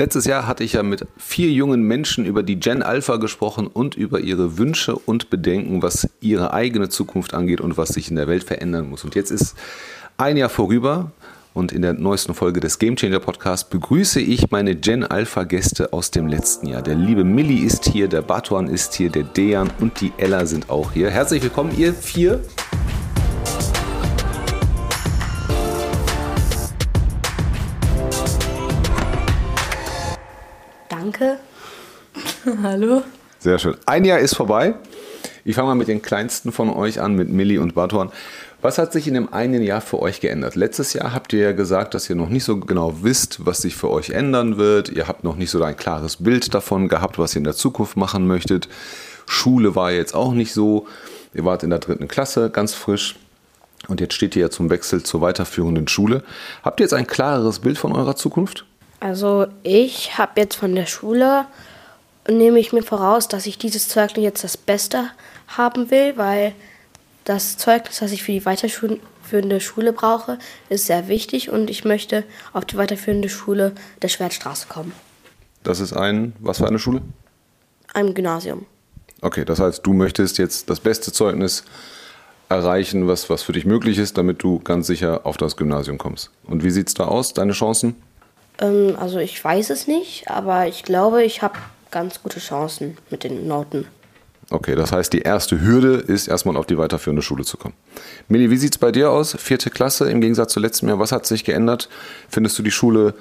Letztes Jahr hatte ich ja mit vier jungen Menschen über die Gen Alpha gesprochen und über ihre Wünsche und Bedenken, was ihre eigene Zukunft angeht und was sich in der Welt verändern muss. Und jetzt ist ein Jahr vorüber und in der neuesten Folge des Game Changer Podcasts begrüße ich meine Gen Alpha Gäste aus dem letzten Jahr. Der liebe Milli ist hier, der Batuan ist hier, der Dejan und die Ella sind auch hier. Herzlich willkommen, ihr vier. Danke. Hallo. Sehr schön. Ein Jahr ist vorbei. Ich fange mal mit den kleinsten von euch an, mit Milli und Batuan. Was hat sich in dem einen Jahr für euch geändert? Letztes Jahr habt ihr ja gesagt, dass ihr noch nicht so genau wisst, was sich für euch ändern wird. Ihr habt noch nicht so ein klares Bild davon gehabt, was ihr in der Zukunft machen möchtet. Schule war jetzt auch nicht so. Ihr wart in der dritten Klasse, ganz frisch. Und jetzt steht ihr ja zum Wechsel zur weiterführenden Schule. Habt ihr jetzt ein klareres Bild von eurer Zukunft? Also ich habe jetzt von der Schule, nehme ich mir voraus, dass ich dieses Zeugnis jetzt das Beste haben will, weil das Zeugnis, das ich für die weiterführende Schule brauche, ist sehr wichtig und ich möchte auf die weiterführende Schule der Schwertstraße kommen. Das ist ein, was für eine Schule? Ein Gymnasium. Okay, das heißt, du möchtest jetzt das beste Zeugnis erreichen, was, was für dich möglich ist, damit du ganz sicher auf das Gymnasium kommst. Und wie sieht es da aus, deine Chancen? Ähm, also ich weiß es nicht, aber ich glaube, ich habe ganz gute Chancen mit den Noten. Okay, das heißt, die erste Hürde ist erstmal auf die weiterführende Schule zu kommen. Milli, wie sieht es bei dir aus? Vierte Klasse im Gegensatz zu letztem Jahr. Was hat sich geändert? Findest du die Schule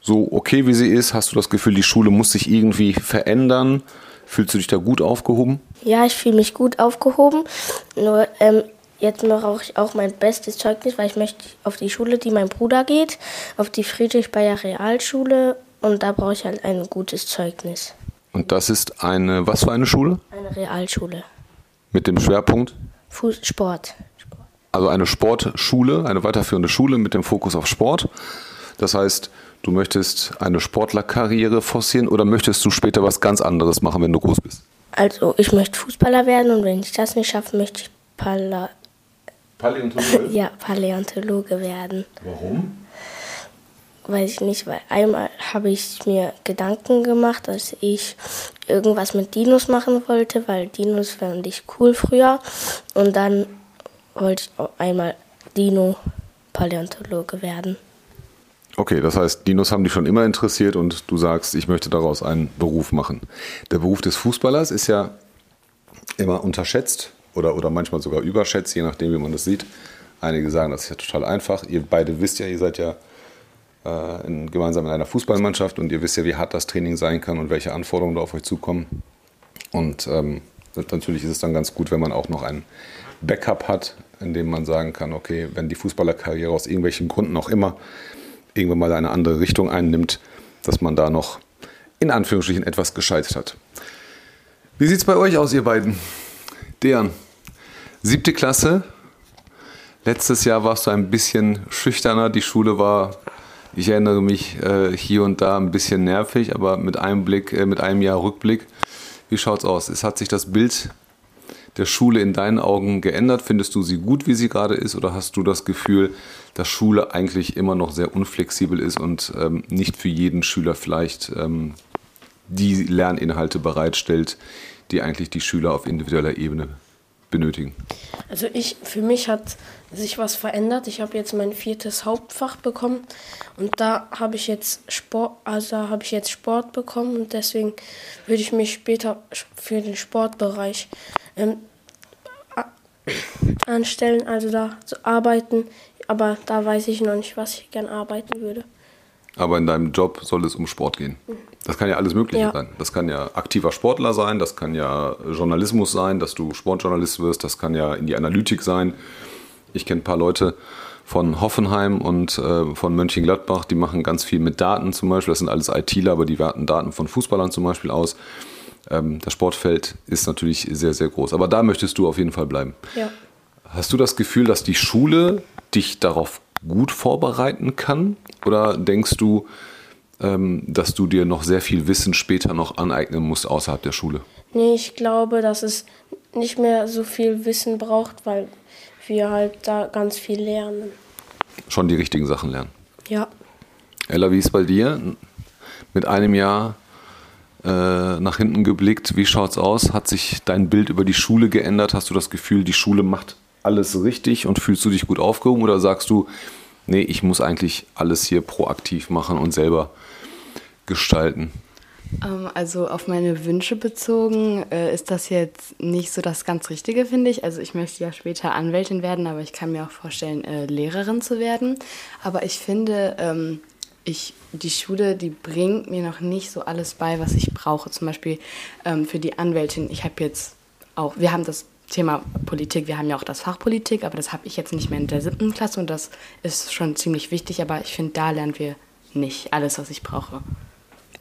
so okay, wie sie ist? Hast du das Gefühl, die Schule muss sich irgendwie verändern? Fühlst du dich da gut aufgehoben? Ja, ich fühle mich gut aufgehoben. Nur ähm, jetzt brauche ich auch mein bestes Zeugnis, weil ich möchte auf die Schule, die mein Bruder geht, auf die Friedrich-Bayer Realschule und da brauche ich halt ein gutes Zeugnis. Und das ist eine, was für eine Schule? Eine Realschule. Mit dem Schwerpunkt? Fuß, Sport. Also eine Sportschule, eine weiterführende Schule mit dem Fokus auf Sport. Das heißt, du möchtest eine Sportlerkarriere forcieren oder möchtest du später was ganz anderes machen, wenn du groß bist? Also ich möchte Fußballer werden und wenn ich das nicht schaffe, möchte ich Pala Paläontologe? ja, Paläontologe werden. Warum? Weiß ich nicht, weil einmal habe ich mir Gedanken gemacht, dass ich irgendwas mit Dinos machen wollte, weil Dinos fand ich cool früher. Und dann wollte ich auch einmal Dino-Paläontologe werden. Okay, das heißt, Dinos haben dich schon immer interessiert und du sagst, ich möchte daraus einen Beruf machen. Der Beruf des Fußballers ist ja immer unterschätzt oder, oder manchmal sogar überschätzt, je nachdem, wie man das sieht. Einige sagen, das ist ja total einfach. Ihr beide wisst ja, ihr seid ja äh, in, gemeinsam in einer Fußballmannschaft und ihr wisst ja, wie hart das Training sein kann und welche Anforderungen da auf euch zukommen. Und ähm, natürlich ist es dann ganz gut, wenn man auch noch ein Backup hat, in dem man sagen kann, okay, wenn die Fußballerkarriere aus irgendwelchen Gründen auch immer irgendwann mal eine andere Richtung einnimmt, dass man da noch in Anführungsstrichen etwas gescheitert hat. Wie sieht es bei euch aus, ihr beiden? Dejan, siebte Klasse. Letztes Jahr warst du ein bisschen schüchterner. Die Schule war ich erinnere mich äh, hier und da ein bisschen nervig, aber mit einem Blick, äh, mit einem Jahr Rückblick, wie schaut's aus? Es hat sich das Bild der Schule in deinen Augen geändert? Findest du sie gut, wie sie gerade ist, oder hast du das Gefühl, dass Schule eigentlich immer noch sehr unflexibel ist und ähm, nicht für jeden Schüler vielleicht ähm, die Lerninhalte bereitstellt, die eigentlich die Schüler auf individueller Ebene benötigen? Also ich, für mich hat sich was verändert. Ich habe jetzt mein viertes Hauptfach bekommen und da habe ich jetzt Sport, also habe ich jetzt Sport bekommen und deswegen würde ich mich später für den Sportbereich ähm, anstellen, also da zu arbeiten. Aber da weiß ich noch nicht, was ich gern arbeiten würde. Aber in deinem Job soll es um Sport gehen. Das kann ja alles Mögliche ja. sein. Das kann ja aktiver Sportler sein, das kann ja Journalismus sein, dass du Sportjournalist wirst, das kann ja in die Analytik sein. Ich kenne ein paar Leute von Hoffenheim und äh, von Mönchengladbach, die machen ganz viel mit Daten zum Beispiel. Das sind alles ITler, aber die werten Daten von Fußballern zum Beispiel aus. Ähm, das Sportfeld ist natürlich sehr, sehr groß. Aber da möchtest du auf jeden Fall bleiben. Ja. Hast du das Gefühl, dass die Schule dich darauf gut vorbereiten kann? Oder denkst du, ähm, dass du dir noch sehr viel Wissen später noch aneignen musst außerhalb der Schule? Nee, ich glaube, dass es nicht mehr so viel Wissen braucht, weil wir halt da ganz viel lernen. Schon die richtigen Sachen lernen. Ja. Ella, wie ist es bei dir? mit einem Jahr äh, nach hinten geblickt. Wie schaut's aus? Hat sich dein Bild über die Schule geändert? Hast du das Gefühl, die Schule macht alles richtig und fühlst du dich gut aufgehoben oder sagst du, nee, ich muss eigentlich alles hier proaktiv machen und selber gestalten? Ähm, also auf meine Wünsche bezogen äh, ist das jetzt nicht so das ganz Richtige, finde ich. Also ich möchte ja später Anwältin werden, aber ich kann mir auch vorstellen, äh, Lehrerin zu werden. Aber ich finde, ähm, ich, die Schule, die bringt mir noch nicht so alles bei, was ich brauche. Zum Beispiel ähm, für die Anwältin, ich habe jetzt auch, wir haben das Thema Politik, wir haben ja auch das Fach Politik, aber das habe ich jetzt nicht mehr in der siebten Klasse und das ist schon ziemlich wichtig, aber ich finde, da lernen wir nicht alles, was ich brauche.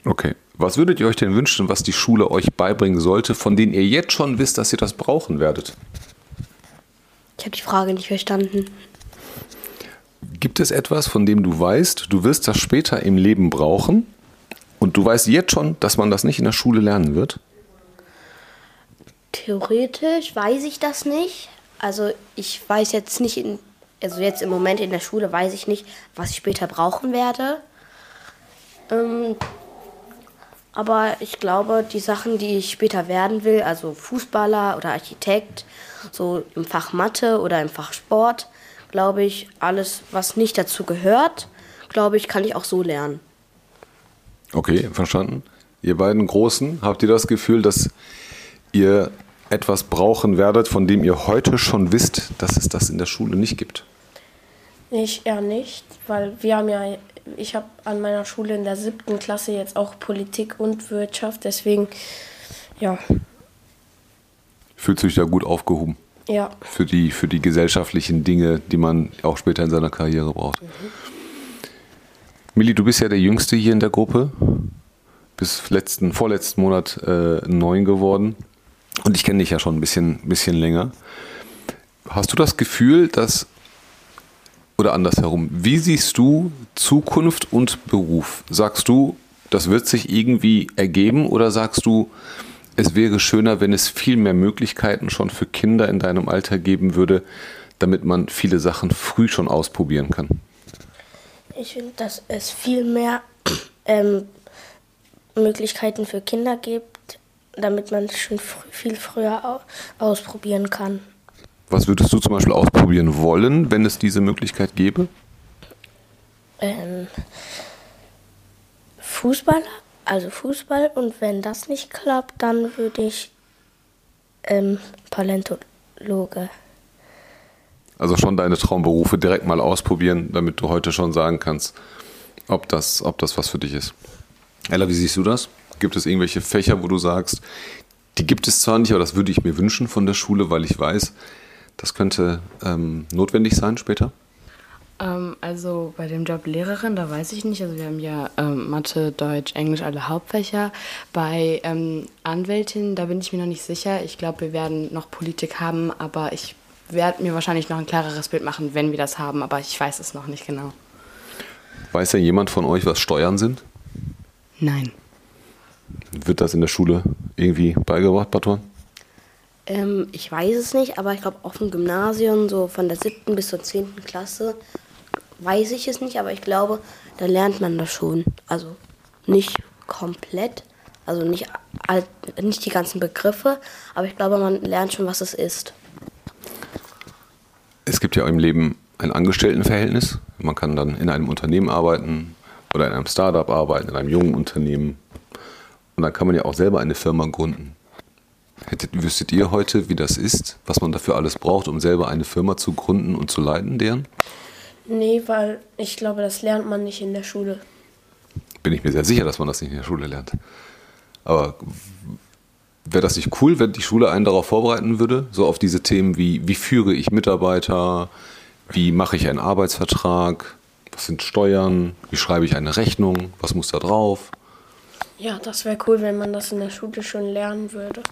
Okay. Was würdet ihr euch denn wünschen, was die Schule euch beibringen sollte, von denen ihr jetzt schon wisst, dass ihr das brauchen werdet? Ich habe die Frage nicht verstanden. Gibt es etwas, von dem du weißt, du wirst das später im Leben brauchen und du weißt jetzt schon, dass man das nicht in der Schule lernen wird? Theoretisch weiß ich das nicht. Also ich weiß jetzt nicht, in, also jetzt im Moment in der Schule weiß ich nicht, was ich später brauchen werde. Ähm, aber ich glaube, die Sachen, die ich später werden will, also Fußballer oder Architekt, so im Fach Mathe oder im Fach Sport, glaube ich, alles, was nicht dazu gehört, glaube ich, kann ich auch so lernen. Okay, verstanden. Ihr beiden Großen, habt ihr das Gefühl, dass ihr etwas brauchen werdet, von dem ihr heute schon wisst, dass es das in der Schule nicht gibt? Ich eher nicht, weil wir haben ja ich habe an meiner Schule in der siebten Klasse jetzt auch Politik und Wirtschaft, deswegen, ja. Fühlt sich da gut aufgehoben? Ja. Für die, für die gesellschaftlichen Dinge, die man auch später in seiner Karriere braucht. Mhm. Milli, du bist ja der Jüngste hier in der Gruppe. Bis letzten, vorletzten Monat äh, neun geworden. Und ich kenne dich ja schon ein bisschen, bisschen länger. Hast du das Gefühl, dass oder andersherum, wie siehst du Zukunft und Beruf? Sagst du, das wird sich irgendwie ergeben oder sagst du, es wäre schöner, wenn es viel mehr Möglichkeiten schon für Kinder in deinem Alter geben würde, damit man viele Sachen früh schon ausprobieren kann? Ich finde, dass es viel mehr ähm, Möglichkeiten für Kinder gibt, damit man es schon fr viel früher ausprobieren kann. Was würdest du zum Beispiel ausprobieren wollen, wenn es diese Möglichkeit gäbe? Ähm, Fußballer, also Fußball. Und wenn das nicht klappt, dann würde ich ähm, Paläontologe. Also schon deine Traumberufe direkt mal ausprobieren, damit du heute schon sagen kannst, ob das, ob das was für dich ist. Ella, wie siehst du das? Gibt es irgendwelche Fächer, wo du sagst, die gibt es zwar nicht, aber das würde ich mir wünschen von der Schule, weil ich weiß, das könnte ähm, notwendig sein später? Ähm, also bei dem Job Lehrerin, da weiß ich nicht. Also wir haben ja ähm, Mathe, Deutsch, Englisch, alle Hauptfächer. Bei ähm, Anwältin, da bin ich mir noch nicht sicher. Ich glaube, wir werden noch Politik haben, aber ich werde mir wahrscheinlich noch ein klareres Bild machen, wenn wir das haben, aber ich weiß es noch nicht genau. Weiß ja jemand von euch, was Steuern sind? Nein. Wird das in der Schule irgendwie beigebracht, Batuan? Ähm, ich weiß es nicht, aber ich glaube auf dem Gymnasium, so von der siebten bis zur zehnten Klasse, weiß ich es nicht, aber ich glaube, da lernt man das schon. Also nicht komplett, also nicht, nicht die ganzen Begriffe, aber ich glaube, man lernt schon, was es ist. Es gibt ja im Leben ein Angestelltenverhältnis. Man kann dann in einem Unternehmen arbeiten oder in einem Startup arbeiten, in einem jungen Unternehmen. Und dann kann man ja auch selber eine Firma gründen. Hättet, wüsstet ihr heute, wie das ist, was man dafür alles braucht, um selber eine Firma zu gründen und zu leiten, deren? Nee, weil ich glaube, das lernt man nicht in der Schule. Bin ich mir sehr sicher, dass man das nicht in der Schule lernt. Aber wäre das nicht cool, wenn die Schule einen darauf vorbereiten würde? So auf diese Themen wie, wie führe ich Mitarbeiter, wie mache ich einen Arbeitsvertrag, was sind Steuern, wie schreibe ich eine Rechnung, was muss da drauf? Ja, das wäre cool, wenn man das in der Schule schon lernen würde.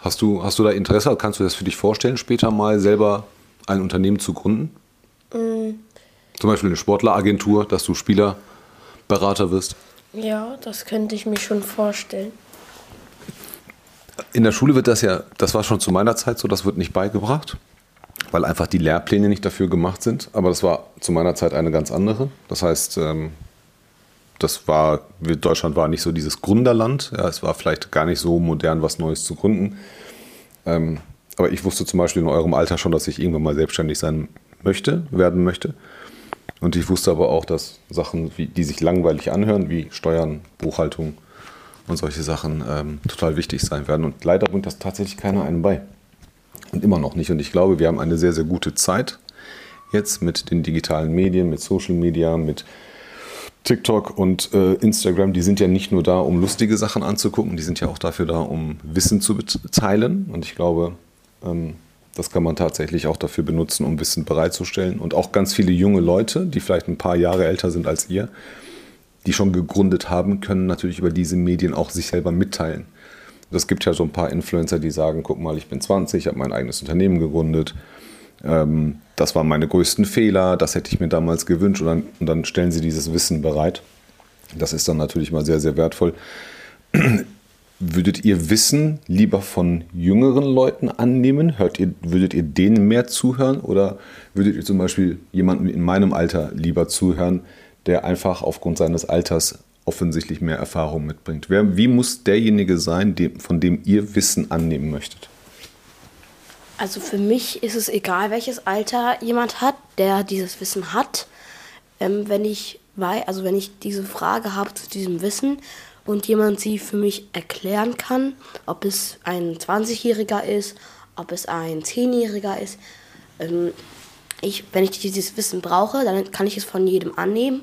Hast du, hast du da Interesse? Kannst du das für dich vorstellen, später mal selber ein Unternehmen zu gründen? Mhm. Zum Beispiel eine Sportleragentur, dass du Spielerberater wirst? Ja, das könnte ich mir schon vorstellen. In der Schule wird das ja, das war schon zu meiner Zeit so, das wird nicht beigebracht, weil einfach die Lehrpläne nicht dafür gemacht sind. Aber das war zu meiner Zeit eine ganz andere. Das heißt, ähm, das war, Deutschland war nicht so dieses Gründerland. Ja, es war vielleicht gar nicht so modern, was Neues zu gründen. Ähm, aber ich wusste zum Beispiel in eurem Alter schon, dass ich irgendwann mal selbstständig sein möchte, werden möchte. Und ich wusste aber auch, dass Sachen, wie, die sich langweilig anhören, wie Steuern, Buchhaltung und solche Sachen, ähm, total wichtig sein werden. Und leider bringt das tatsächlich keiner einem bei. Und immer noch nicht. Und ich glaube, wir haben eine sehr, sehr gute Zeit jetzt mit den digitalen Medien, mit Social Media, mit TikTok und äh, Instagram, die sind ja nicht nur da, um lustige Sachen anzugucken, die sind ja auch dafür da, um Wissen zu teilen. Und ich glaube, ähm, das kann man tatsächlich auch dafür benutzen, um Wissen bereitzustellen. Und auch ganz viele junge Leute, die vielleicht ein paar Jahre älter sind als ihr, die schon gegründet haben, können natürlich über diese Medien auch sich selber mitteilen. Es gibt ja so ein paar Influencer, die sagen, guck mal, ich bin 20, ich habe mein eigenes Unternehmen gegründet ähm, das waren meine größten Fehler, das hätte ich mir damals gewünscht und dann, und dann stellen sie dieses Wissen bereit. Das ist dann natürlich mal sehr, sehr wertvoll. Würdet ihr Wissen lieber von jüngeren Leuten annehmen? Hört ihr, würdet ihr denen mehr zuhören oder würdet ihr zum Beispiel jemandem in meinem Alter lieber zuhören, der einfach aufgrund seines Alters offensichtlich mehr Erfahrung mitbringt? Wer, wie muss derjenige sein, dem, von dem ihr Wissen annehmen möchtet? Also für mich ist es egal, welches Alter jemand hat, der dieses Wissen hat. Ähm, wenn ich weiß, also wenn ich diese Frage habe zu diesem Wissen und jemand sie für mich erklären kann, ob es ein 20-Jähriger ist, ob es ein 10-Jähriger ist, ähm, ich, wenn ich dieses Wissen brauche, dann kann ich es von jedem annehmen.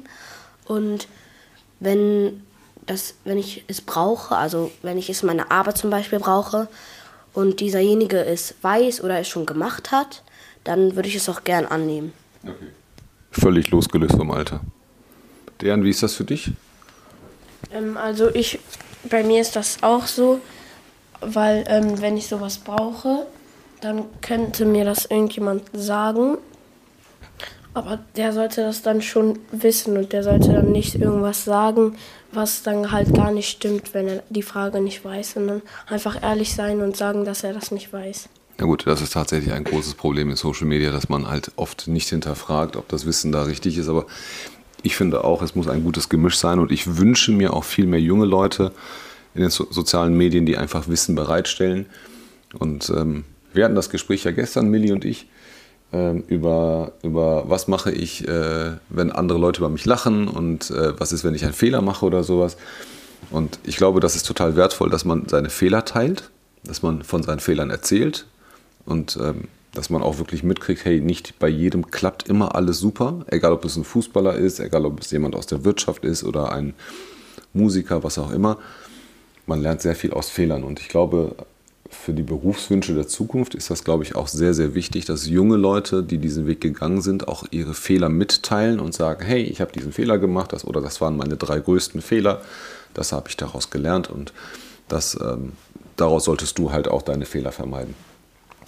Und wenn, das, wenn ich es brauche, also wenn ich es in meiner Arbeit zum Beispiel brauche, und dieserjenige es weiß oder es schon gemacht hat, dann würde ich es auch gern annehmen. Okay. Völlig losgelöst vom Alter. Dejan, wie ist das für dich? Ähm, also ich, bei mir ist das auch so, weil ähm, wenn ich sowas brauche, dann könnte mir das irgendjemand sagen. Aber der sollte das dann schon wissen und der sollte dann nicht irgendwas sagen, was dann halt gar nicht stimmt, wenn er die Frage nicht weiß, sondern einfach ehrlich sein und sagen, dass er das nicht weiß. Na gut, das ist tatsächlich ein großes Problem in Social Media, dass man halt oft nicht hinterfragt, ob das Wissen da richtig ist. Aber ich finde auch, es muss ein gutes Gemisch sein und ich wünsche mir auch viel mehr junge Leute in den so sozialen Medien, die einfach Wissen bereitstellen. Und ähm, wir hatten das Gespräch ja gestern, Millie und ich, über, über was mache ich, äh, wenn andere Leute über mich lachen und äh, was ist, wenn ich einen Fehler mache oder sowas. Und ich glaube, das ist total wertvoll, dass man seine Fehler teilt, dass man von seinen Fehlern erzählt und ähm, dass man auch wirklich mitkriegt, hey, nicht bei jedem klappt immer alles super, egal ob es ein Fußballer ist, egal ob es jemand aus der Wirtschaft ist oder ein Musiker, was auch immer. Man lernt sehr viel aus Fehlern und ich glaube, für die Berufswünsche der Zukunft ist das, glaube ich, auch sehr, sehr wichtig, dass junge Leute, die diesen Weg gegangen sind, auch ihre Fehler mitteilen und sagen, hey, ich habe diesen Fehler gemacht, das, oder das waren meine drei größten Fehler, das habe ich daraus gelernt und das, ähm, daraus solltest du halt auch deine Fehler vermeiden.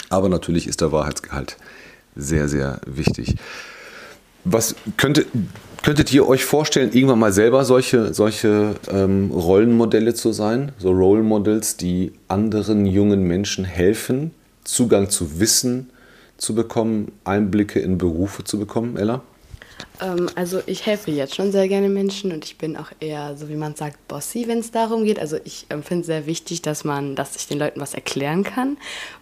Aber natürlich ist der Wahrheitsgehalt sehr, sehr wichtig. Was könnte, könntet ihr euch vorstellen, irgendwann mal selber solche, solche ähm, Rollenmodelle zu sein? So Role Models, die anderen jungen Menschen helfen, Zugang zu Wissen zu bekommen, Einblicke in Berufe zu bekommen, Ella? Ähm, also ich helfe jetzt schon sehr gerne Menschen und ich bin auch eher, so wie man sagt, bossy, wenn es darum geht. Also ich ähm, finde es sehr wichtig, dass man, dass ich den Leuten was erklären kann.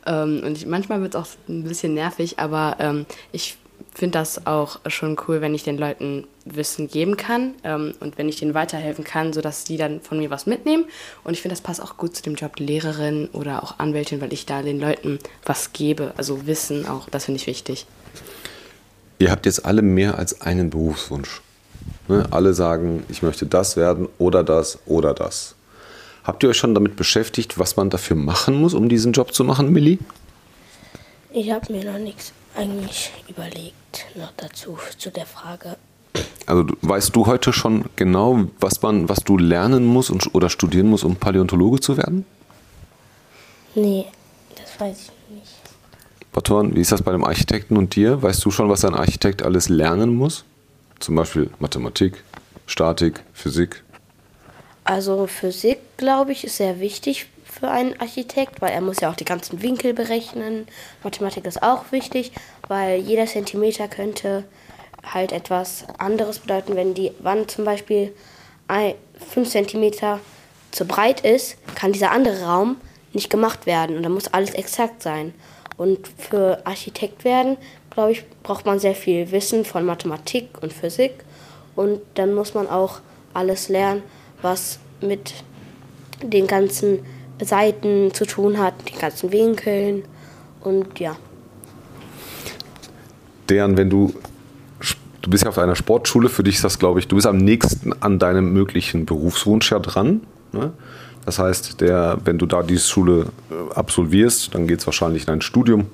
Ähm, und ich, manchmal wird es auch ein bisschen nervig, aber ähm, ich finde das auch schon cool, wenn ich den Leuten Wissen geben kann ähm, und wenn ich denen weiterhelfen kann, sodass die dann von mir was mitnehmen. Und ich finde, das passt auch gut zu dem Job Lehrerin oder auch Anwältin, weil ich da den Leuten was gebe, also Wissen auch, das finde ich wichtig. Ihr habt jetzt alle mehr als einen Berufswunsch. Ne? Alle sagen, ich möchte das werden oder das oder das. Habt ihr euch schon damit beschäftigt, was man dafür machen muss, um diesen Job zu machen, Millie? Ich habe mir noch nichts eigentlich überlegt noch dazu, zu der Frage. Also weißt du heute schon genau, was, man, was du lernen musst und, oder studieren musst, um Paläontologe zu werden? Nee, das weiß ich nicht. Baton, wie ist das bei dem Architekten und dir? Weißt du schon, was ein Architekt alles lernen muss? Zum Beispiel Mathematik, Statik, Physik? Also Physik, glaube ich, ist sehr wichtig für einen Architekt, weil er muss ja auch die ganzen Winkel berechnen. Mathematik ist auch wichtig, weil jeder Zentimeter könnte halt etwas anderes bedeuten, wenn die Wand zum Beispiel 5 cm zu breit ist, kann dieser andere Raum nicht gemacht werden. Und da muss alles exakt sein. Und für Architekt werden, glaube ich, braucht man sehr viel Wissen von Mathematik und Physik. Und dann muss man auch alles lernen, was mit den ganzen Seiten zu tun hat, den ganzen Winkeln und ja. Deren, wenn du, du bist ja auf einer Sportschule, für dich ist das, glaube ich, du bist am nächsten an deinem möglichen Berufswunsch ja dran. Ne? Das heißt, der, wenn du da diese Schule äh, absolvierst, dann geht es wahrscheinlich in ein Studium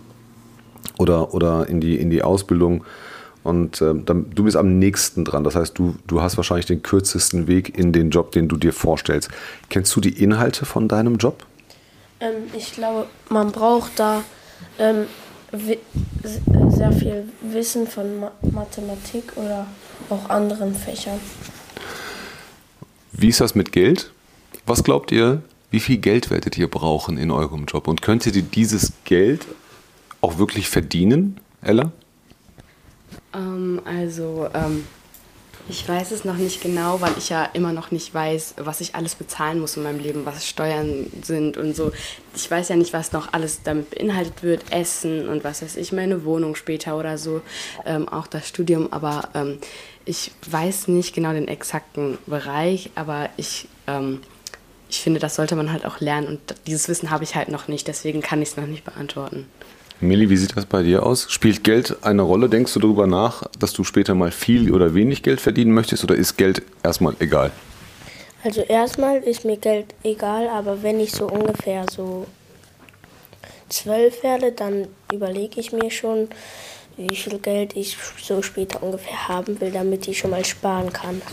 oder, oder in, die, in die Ausbildung. Und äh, dann, du bist am nächsten dran. Das heißt, du, du hast wahrscheinlich den kürzesten Weg in den Job, den du dir vorstellst. Kennst du die Inhalte von deinem Job? Ähm, ich glaube, man braucht da ähm, sehr viel Wissen von Ma Mathematik oder auch anderen Fächern. Wie ist das mit Geld? Was glaubt ihr, wie viel Geld werdet ihr brauchen in eurem Job? Und könnt ihr dieses Geld auch wirklich verdienen, Ella? Ähm, also, ähm, ich weiß es noch nicht genau, weil ich ja immer noch nicht weiß, was ich alles bezahlen muss in meinem Leben, was Steuern sind und so. Ich weiß ja nicht, was noch alles damit beinhaltet wird, Essen und was weiß ich, meine Wohnung später oder so, ähm, auch das Studium. Aber ähm, ich weiß nicht genau den exakten Bereich, aber ich ähm, ich finde, das sollte man halt auch lernen und dieses Wissen habe ich halt noch nicht, deswegen kann ich es noch nicht beantworten. Milli, wie sieht das bei dir aus? Spielt Geld eine Rolle? Denkst du darüber nach, dass du später mal viel oder wenig Geld verdienen möchtest oder ist Geld erstmal egal? Also erstmal ist mir Geld egal, aber wenn ich so ungefähr so zwölf werde, dann überlege ich mir schon, wie viel Geld ich so später ungefähr haben will, damit ich schon mal sparen kann.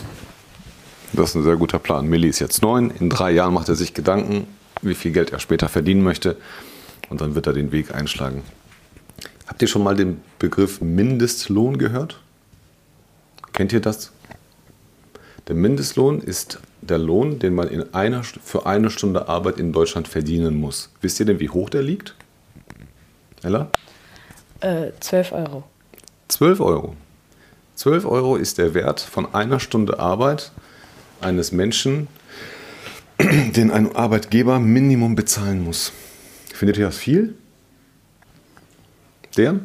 Das ist ein sehr guter Plan. Milli ist jetzt neun. In drei Jahren macht er sich Gedanken, wie viel Geld er später verdienen möchte. Und dann wird er den Weg einschlagen. Habt ihr schon mal den Begriff Mindestlohn gehört? Kennt ihr das? Der Mindestlohn ist der Lohn, den man in einer, für eine Stunde Arbeit in Deutschland verdienen muss. Wisst ihr denn, wie hoch der liegt? Ella? Äh, 12 Euro. 12 Euro. 12 Euro ist der Wert von einer Stunde Arbeit eines Menschen, den ein Arbeitgeber Minimum bezahlen muss. Findet ihr das viel? Der?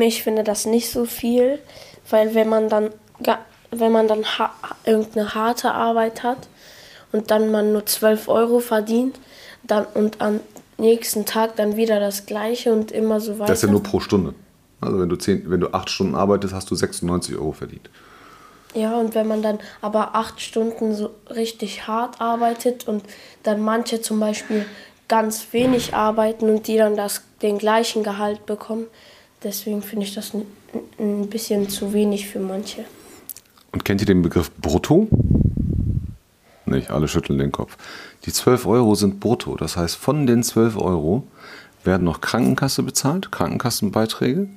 Ich finde das nicht so viel, weil wenn man dann, wenn man dann ha irgendeine harte Arbeit hat und dann man nur 12 Euro verdient dann, und am nächsten Tag dann wieder das gleiche und immer so weiter. Das ist ja nur pro Stunde. Also wenn du, zehn, wenn du acht Stunden arbeitest, hast du 96 Euro verdient. Ja, und wenn man dann aber acht Stunden so richtig hart arbeitet und dann manche zum Beispiel ganz wenig arbeiten und die dann das, den gleichen Gehalt bekommen, deswegen finde ich das ein, bisschen zu wenig für manche. Und kennt ihr den Begriff Brutto? Nicht, alle schütteln den Kopf. Die 12 Euro sind brutto. Das heißt, von den 12 Euro werden noch Krankenkasse bezahlt, Krankenkassenbeiträge.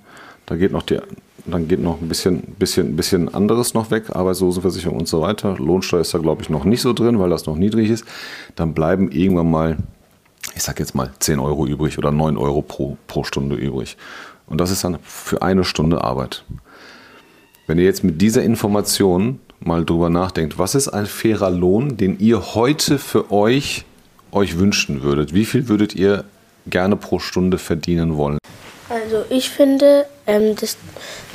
Da geht noch die dann geht noch ein bisschen, bisschen, bisschen anderes noch weg, Arbeitslosenversicherung und so weiter. Lohnsteuer ist da, glaube ich, noch nicht so drin, weil das noch niedrig ist. Dann bleiben irgendwann mal, ich sage jetzt mal, 10 Euro übrig oder 9 Euro pro, pro Stunde übrig. Und das ist dann für eine Stunde Arbeit. Wenn ihr jetzt mit dieser Information mal drüber nachdenkt, was ist ein fairer Lohn, den ihr heute für euch euch wünschen würdet? Wie viel würdet ihr gerne pro Stunde verdienen wollen? Also ich finde, ähm, das,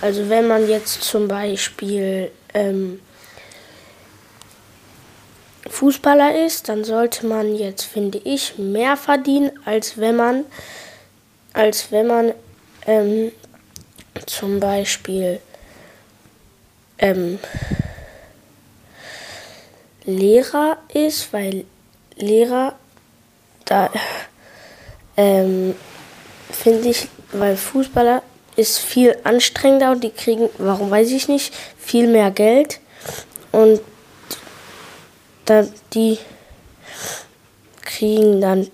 also wenn man jetzt zum Beispiel ähm, Fußballer ist, dann sollte man jetzt, finde ich, mehr verdienen, als wenn man, als wenn man ähm, zum Beispiel ähm, Lehrer ist, weil Lehrer da ähm, finde ich weil Fußballer ist viel anstrengender und die kriegen, warum weiß ich nicht, viel mehr Geld. Und da, die kriegen dann,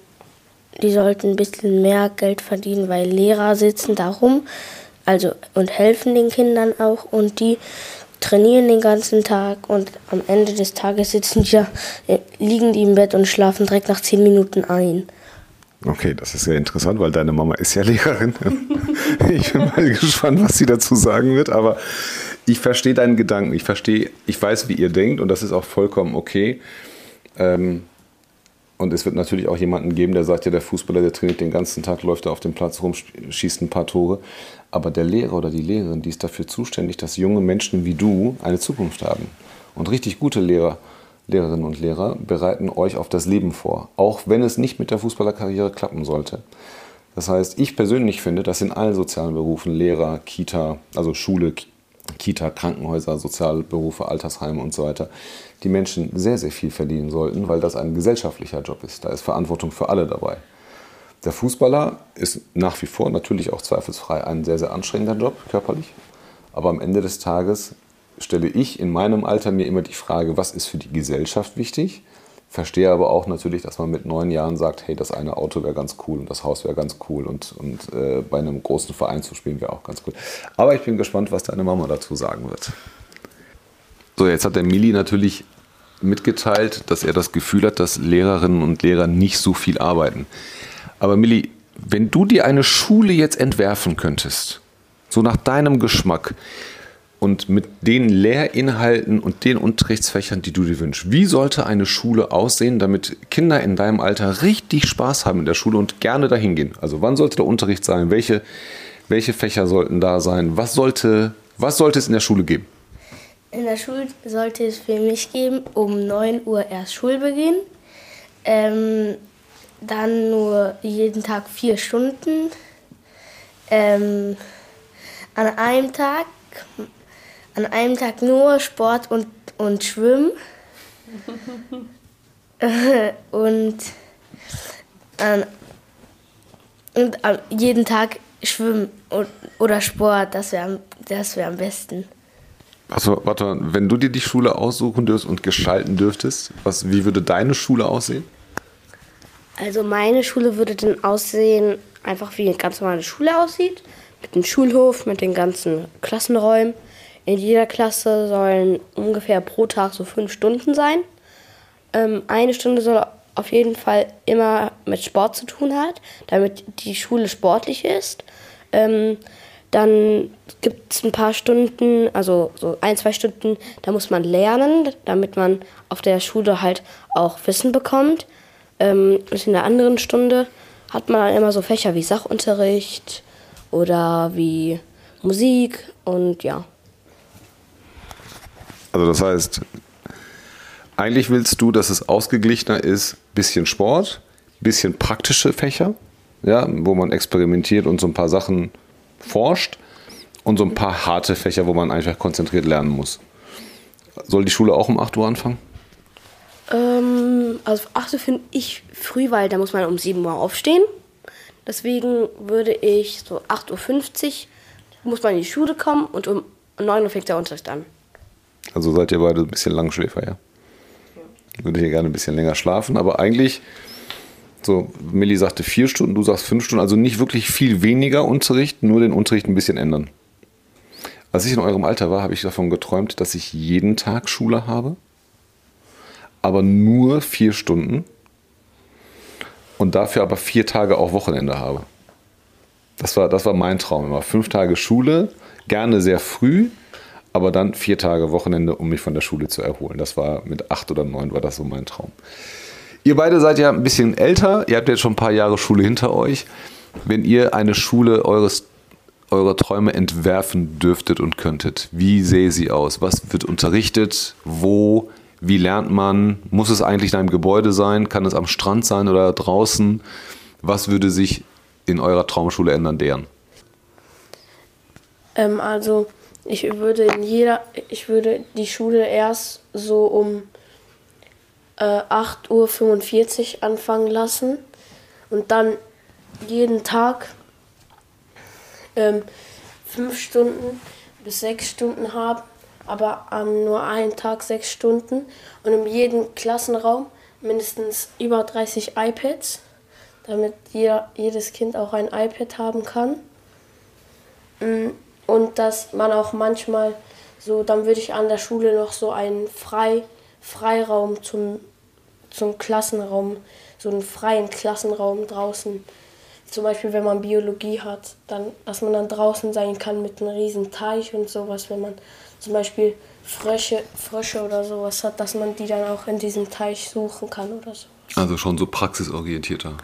die sollten ein bisschen mehr Geld verdienen, weil Lehrer sitzen da rum also, und helfen den Kindern auch und die trainieren den ganzen Tag und am Ende des Tages sitzen die, äh, liegen die im Bett und schlafen direkt nach zehn Minuten ein. Okay, das ist sehr interessant, weil deine Mama ist ja Lehrerin. ich bin mal gespannt, was sie dazu sagen wird. Aber ich verstehe deinen Gedanken. Ich verstehe, ich weiß, wie ihr denkt und das ist auch vollkommen okay. Ähm, und es wird natürlich auch jemanden geben, der sagt, ja, der Fußballer, der trainiert den ganzen Tag, läuft da auf dem Platz rum, schießt ein paar Tore. Aber der Lehrer oder die Lehrerin, die ist dafür zuständig, dass junge Menschen wie du eine Zukunft haben. Und richtig gute Lehrer, Lehrerinnen und Lehrer bereiten euch auf das Leben vor, auch wenn es nicht mit der Fußballerkarriere klappen sollte. Das heißt, ich persönlich finde, dass in allen sozialen Berufen, Lehrer, Kita, also Schule, Kita, Krankenhäuser, Sozialberufe, Altersheime und so weiter, die Menschen sehr, sehr viel verdienen sollten, weil das ein gesellschaftlicher Job ist. Da ist Verantwortung für alle dabei. Der Fußballer ist nach wie vor natürlich auch zweifelsfrei ein sehr, sehr anstrengender Job, körperlich. Aber am Ende des Tages stelle ich in meinem Alter mir immer die Frage, was ist für die Gesellschaft wichtig? Verstehe aber auch natürlich, dass man mit neun Jahren sagt, hey, das eine Auto wäre ganz cool und das Haus wäre ganz cool und, und äh, bei einem großen Verein zu spielen wäre auch ganz cool. Aber ich bin gespannt, was deine Mama dazu sagen wird. So, jetzt hat der Mili natürlich mitgeteilt, dass er das Gefühl hat, dass Lehrerinnen und Lehrer nicht so viel arbeiten. Aber Mili, wenn du dir eine Schule jetzt entwerfen könntest, so nach deinem Geschmack, und mit den Lehrinhalten und den Unterrichtsfächern, die du dir wünschst. Wie sollte eine Schule aussehen, damit Kinder in deinem Alter richtig Spaß haben in der Schule und gerne dahin gehen? Also wann sollte der Unterricht sein? Welche, welche Fächer sollten da sein? Was sollte, was sollte es in der Schule geben? In der Schule sollte es für mich geben, um 9 Uhr erst Schulbeginn. Ähm, dann nur jeden Tag vier Stunden. Ähm, an einem Tag an einem Tag nur Sport und, und Schwimmen. und, an, und an jeden Tag Schwimmen oder Sport, das wäre das wär am besten. Also, warte mal, wenn du dir die Schule aussuchen dürftest und gestalten dürftest, was, wie würde deine Schule aussehen? Also meine Schule würde dann aussehen, einfach wie eine ganz normale Schule aussieht. Mit dem Schulhof, mit den ganzen Klassenräumen. In jeder Klasse sollen ungefähr pro Tag so fünf Stunden sein. Ähm, eine Stunde soll auf jeden Fall immer mit Sport zu tun haben, damit die Schule sportlich ist. Ähm, dann gibt es ein paar Stunden, also so ein, zwei Stunden, da muss man lernen, damit man auf der Schule halt auch Wissen bekommt. Ähm, und in der anderen Stunde hat man dann immer so Fächer wie Sachunterricht oder wie Musik und ja. Also das heißt, eigentlich willst du, dass es ausgeglichener ist, bisschen Sport, bisschen praktische Fächer, ja, wo man experimentiert und so ein paar Sachen forscht und so ein paar harte Fächer, wo man einfach konzentriert lernen muss. Soll die Schule auch um 8 Uhr anfangen? Ähm, also 8 Uhr finde ich früh, weil da muss man um 7 Uhr aufstehen. Deswegen würde ich so 8.50 Uhr muss man in die Schule kommen und um 9 Uhr fängt der Unterricht an. Also seid ihr beide ein bisschen Langschläfer, ja? ja. Würde hier gerne ein bisschen länger schlafen, aber eigentlich, so, Millie sagte vier Stunden, du sagst fünf Stunden, also nicht wirklich viel weniger Unterricht, nur den Unterricht ein bisschen ändern. Als ich in eurem Alter war, habe ich davon geträumt, dass ich jeden Tag Schule habe, aber nur vier Stunden und dafür aber vier Tage auch Wochenende habe. Das war, das war mein Traum immer. Fünf Tage Schule, gerne sehr früh, aber dann vier Tage Wochenende, um mich von der Schule zu erholen. Das war mit acht oder neun war das so mein Traum. Ihr beide seid ja ein bisschen älter, ihr habt jetzt schon ein paar Jahre Schule hinter euch. Wenn ihr eine Schule eures, eurer Träume entwerfen dürftet und könntet, wie sähe sie aus? Was wird unterrichtet? Wo? Wie lernt man? Muss es eigentlich in einem Gebäude sein? Kann es am Strand sein oder draußen? Was würde sich in eurer Traumschule ändern, deren? Ähm, also ich würde in jeder, ich würde die Schule erst so um äh, 8.45 Uhr anfangen lassen und dann jeden Tag ähm, fünf Stunden bis sechs Stunden haben, aber an nur einen Tag sechs Stunden und in jedem Klassenraum mindestens über 30 iPads, damit jeder, jedes Kind auch ein iPad haben kann. Mm, und dass man auch manchmal so, dann würde ich an der Schule noch so einen Frei, Freiraum zum, zum Klassenraum, so einen freien Klassenraum draußen zum Beispiel, wenn man Biologie hat, dann, dass man dann draußen sein kann mit einem riesen Teich und sowas, wenn man zum Beispiel Frösche, Frösche oder sowas hat, dass man die dann auch in diesem Teich suchen kann oder so. Also schon so praxisorientierter.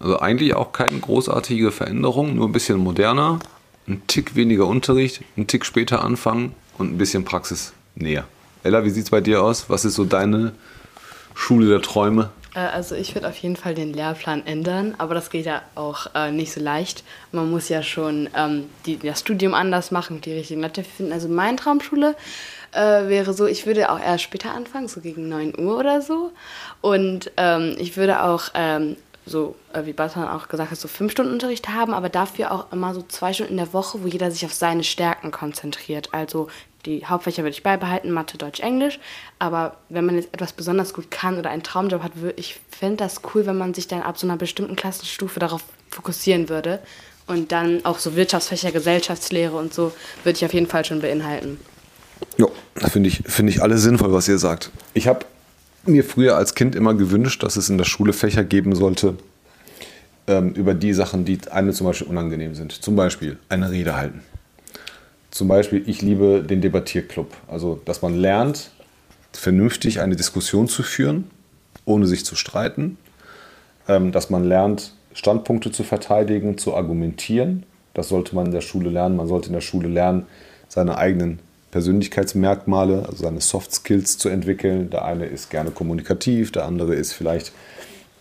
Also eigentlich auch keine großartige Veränderung, nur ein bisschen moderner, ein Tick weniger Unterricht, ein Tick später anfangen und ein bisschen Praxis näher. Ella, wie sieht es bei dir aus? Was ist so deine Schule der Träume? Äh, also ich würde auf jeden Fall den Lehrplan ändern, aber das geht ja auch äh, nicht so leicht. Man muss ja schon ähm, die, das Studium anders machen, die richtigen Leute finden. Also meine Traumschule äh, wäre so, ich würde auch erst später anfangen, so gegen 9 Uhr oder so. Und ähm, ich würde auch ähm, so, äh, wie Barton auch gesagt hat, so fünf Stunden Unterricht haben, aber dafür auch immer so zwei Stunden in der Woche, wo jeder sich auf seine Stärken konzentriert. Also die Hauptfächer würde ich beibehalten, Mathe, Deutsch, Englisch. Aber wenn man jetzt etwas besonders gut kann oder einen Traumjob hat, ich fände das cool, wenn man sich dann ab so einer bestimmten Klassenstufe darauf fokussieren würde. Und dann auch so Wirtschaftsfächer, Gesellschaftslehre und so würde ich auf jeden Fall schon beinhalten. Ja, da finde ich, find ich alles sinnvoll, was ihr sagt. Ich habe mir früher als Kind immer gewünscht, dass es in der Schule Fächer geben sollte, ähm, über die Sachen, die einem zum Beispiel unangenehm sind. Zum Beispiel eine Rede halten. Zum Beispiel, ich liebe den Debattierclub. Also, dass man lernt, vernünftig eine Diskussion zu führen, ohne sich zu streiten. Ähm, dass man lernt, Standpunkte zu verteidigen, zu argumentieren. Das sollte man in der Schule lernen. Man sollte in der Schule lernen, seine eigenen Persönlichkeitsmerkmale, also seine Soft Skills zu entwickeln. Der eine ist gerne kommunikativ, der andere ist vielleicht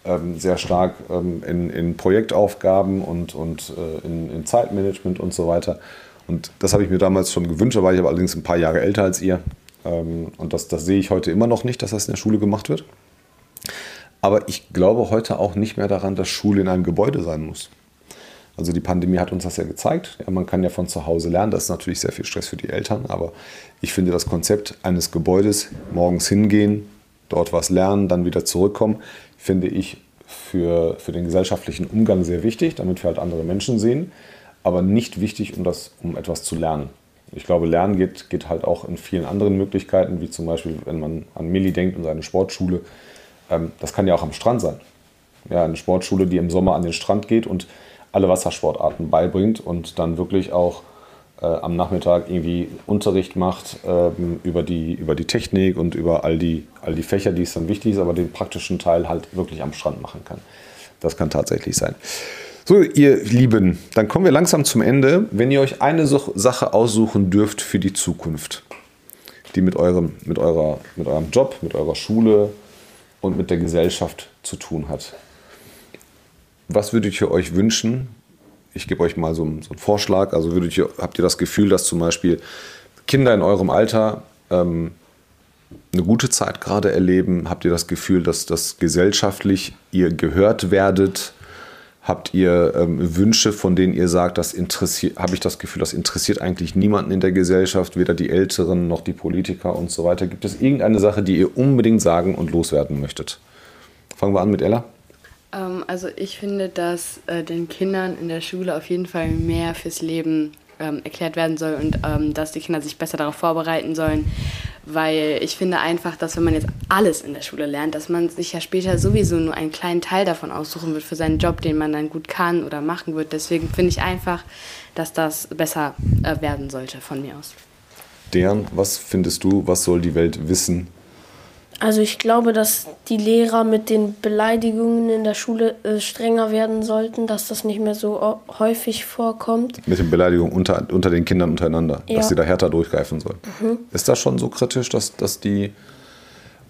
ähm, sehr stark ähm, in, in, Projektaufgaben und, und äh, in, in, Zeitmanagement und so weiter. Und das habe ich mir damals schon gewünscht, da war ich aber allerdings ein paar Jahre älter als ihr. Ähm, und das, das sehe ich heute immer noch nicht, dass das in der Schule gemacht wird. Aber ich glaube heute auch nicht mehr daran, dass Schule in einem Gebäude sein muss. Also die Pandemie hat uns das ja gezeigt. Ja, man kann ja von zu Hause lernen. Das ist natürlich sehr viel Stress für die Eltern. Aber ich finde das Konzept eines Gebäudes, morgens hingehen, dort was lernen, dann wieder zurückkommen, finde ich für, für den gesellschaftlichen Umgang sehr wichtig, damit wir halt andere Menschen sehen. Aber nicht wichtig, um, das, um etwas zu lernen. Ich glaube, Lernen geht, geht halt auch in vielen anderen Möglichkeiten, wie zum Beispiel, wenn man an Milli denkt und seine Sportschule. Ähm, das kann ja auch am Strand sein. Ja, eine Sportschule, die im Sommer an den Strand geht und alle Wassersportarten beibringt und dann wirklich auch äh, am Nachmittag irgendwie Unterricht macht ähm, über, die, über die Technik und über all die, all die Fächer, die es dann wichtig ist, aber den praktischen Teil halt wirklich am Strand machen kann. Das kann tatsächlich sein. So, ihr Lieben, dann kommen wir langsam zum Ende. Wenn ihr euch eine Sache aussuchen dürft für die Zukunft, die mit eurem, mit, eurer, mit eurem Job, mit eurer Schule und mit der Gesellschaft zu tun hat, was würdet ihr euch wünschen? Ich gebe euch mal so, einen, so einen Vorschlag. Also würdet ihr, habt ihr das Gefühl, dass zum Beispiel Kinder in eurem Alter ähm, eine gute Zeit gerade erleben? Habt ihr das Gefühl, dass das gesellschaftlich ihr gehört werdet? Habt ihr ähm, Wünsche, von denen ihr sagt, das interessiert, habe ich das Gefühl, das interessiert eigentlich niemanden in der Gesellschaft, weder die Älteren noch die Politiker und so weiter? Gibt es irgendeine Sache, die ihr unbedingt sagen und loswerden möchtet? Fangen wir an mit Ella. Ähm, also ich finde, dass äh, den Kindern in der Schule auf jeden Fall mehr fürs Leben ähm, erklärt werden soll und ähm, dass die Kinder sich besser darauf vorbereiten sollen. Weil ich finde einfach, dass wenn man jetzt alles in der Schule lernt, dass man sich ja später sowieso nur einen kleinen Teil davon aussuchen wird für seinen Job, den man dann gut kann oder machen wird. Deswegen finde ich einfach, dass das besser äh, werden sollte von mir aus. Deren, was findest du, was soll die Welt wissen also ich glaube, dass die Lehrer mit den Beleidigungen in der Schule äh, strenger werden sollten, dass das nicht mehr so häufig vorkommt. Mit den Beleidigungen unter, unter den Kindern untereinander, ja. dass sie da härter durchgreifen sollen. Mhm. Ist das schon so kritisch, dass, dass die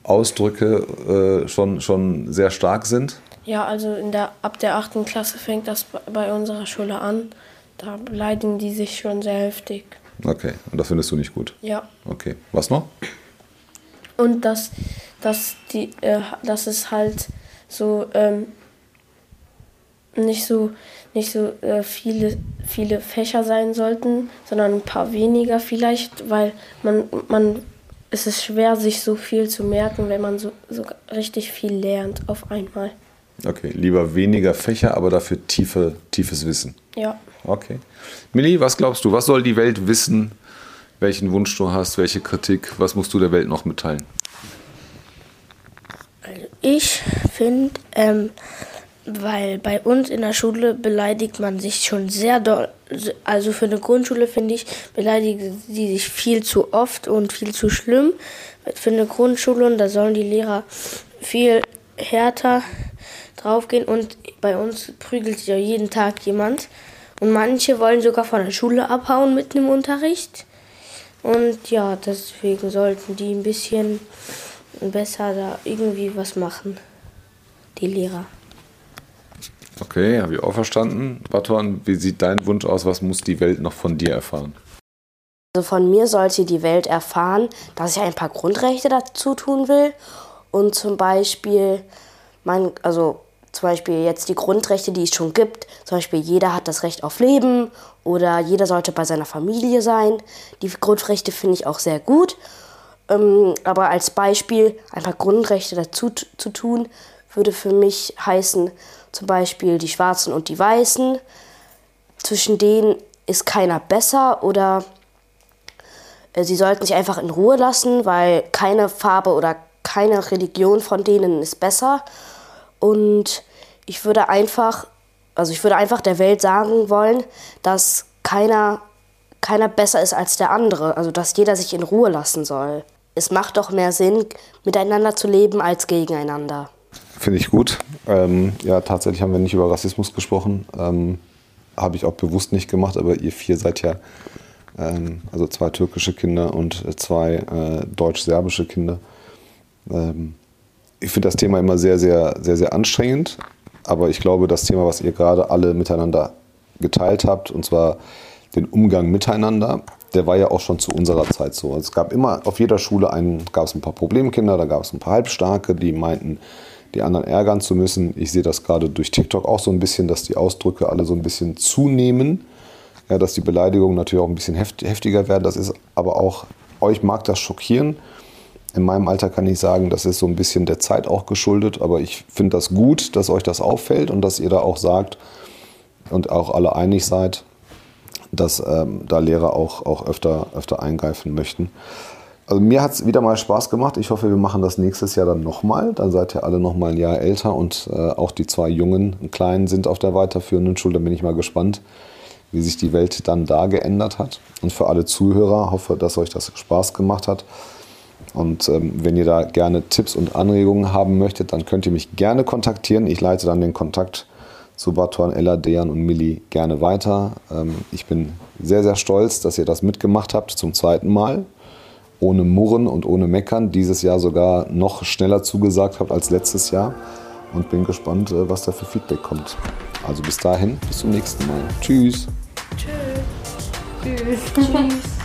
Ausdrücke äh, schon, schon sehr stark sind? Ja, also in der, ab der 8. Klasse fängt das bei unserer Schule an. Da beleidigen die sich schon sehr heftig. Okay, und das findest du nicht gut? Ja. Okay, was noch? Und dass, dass, die, äh, dass es halt so ähm, nicht so, nicht so äh, viele, viele Fächer sein sollten, sondern ein paar weniger vielleicht, weil man, man es ist schwer, sich so viel zu merken, wenn man so, so richtig viel lernt auf einmal. Okay, lieber weniger Fächer, aber dafür tiefe, tiefes Wissen. Ja. Okay. Millie, was glaubst du, was soll die Welt wissen welchen Wunsch du hast, welche Kritik, was musst du der Welt noch mitteilen? Also ich finde, ähm, Weil bei uns in der Schule beleidigt man sich schon sehr doll. Also für eine Grundschule finde ich, beleidigen sie sich viel zu oft und viel zu schlimm. Für eine Grundschule und da sollen die Lehrer viel härter draufgehen und bei uns prügelt sich ja jeden Tag jemand. Und manche wollen sogar von der Schule abhauen mitten im Unterricht. Und ja, deswegen sollten die ein bisschen besser da irgendwie was machen, die Lehrer. Okay, habe ich auch verstanden. Batuan, wie sieht dein Wunsch aus? Was muss die Welt noch von dir erfahren? Also von mir sollte die Welt erfahren, dass ich ein paar Grundrechte dazu tun will. Und zum Beispiel, mein, also zum Beispiel jetzt die Grundrechte, die es schon gibt. Zum Beispiel jeder hat das Recht auf Leben oder jeder sollte bei seiner Familie sein. Die Grundrechte finde ich auch sehr gut. Ähm, aber als Beispiel ein paar Grundrechte dazu zu tun, würde für mich heißen, zum Beispiel die Schwarzen und die Weißen. Zwischen denen ist keiner besser oder äh, sie sollten sich einfach in Ruhe lassen, weil keine Farbe oder keine Religion von denen ist besser. Und ich würde einfach, also ich würde einfach der Welt sagen wollen, dass keiner, keiner besser ist als der andere. Also dass jeder sich in Ruhe lassen soll. Es macht doch mehr Sinn, miteinander zu leben als gegeneinander. Finde ich gut. Ähm, ja, tatsächlich haben wir nicht über Rassismus gesprochen. Ähm, Habe ich auch bewusst nicht gemacht, aber ihr vier seid ja, ähm, also zwei türkische Kinder und zwei äh, deutsch-serbische Kinder. Ähm, ich finde das Thema immer sehr, sehr, sehr, sehr anstrengend. Aber ich glaube, das Thema, was ihr gerade alle miteinander geteilt habt, und zwar den Umgang miteinander, der war ja auch schon zu unserer Zeit so. Es gab immer auf jeder Schule einen, gab es ein paar Problemkinder, da gab es ein paar Halbstarke, die meinten, die anderen ärgern zu müssen. Ich sehe das gerade durch TikTok auch so ein bisschen, dass die Ausdrücke alle so ein bisschen zunehmen. Ja, dass die Beleidigungen natürlich auch ein bisschen heftiger werden. Das ist aber auch, euch mag das schockieren. In meinem Alter kann ich sagen, das ist so ein bisschen der Zeit auch geschuldet, aber ich finde das gut, dass euch das auffällt und dass ihr da auch sagt und auch alle einig seid, dass ähm, da Lehrer auch, auch öfter, öfter eingreifen möchten. Also mir hat es wieder mal Spaß gemacht. Ich hoffe, wir machen das nächstes Jahr dann nochmal. Dann seid ihr alle nochmal ein Jahr älter und äh, auch die zwei Jungen, Kleinen, sind auf der weiterführenden Schule. Da bin ich mal gespannt, wie sich die Welt dann da geändert hat. Und für alle Zuhörer hoffe, dass euch das Spaß gemacht hat. Und ähm, wenn ihr da gerne Tipps und Anregungen haben möchtet, dann könnt ihr mich gerne kontaktieren. Ich leite dann den Kontakt zu Batuan, Ella, Dejan und Milli gerne weiter. Ähm, ich bin sehr, sehr stolz, dass ihr das mitgemacht habt zum zweiten Mal ohne Murren und ohne Meckern dieses Jahr sogar noch schneller zugesagt habt als letztes Jahr und bin gespannt, äh, was da für Feedback kommt. Also bis dahin, bis zum nächsten Mal. Tschüss. Tschüss. Tschüss. Tschüss.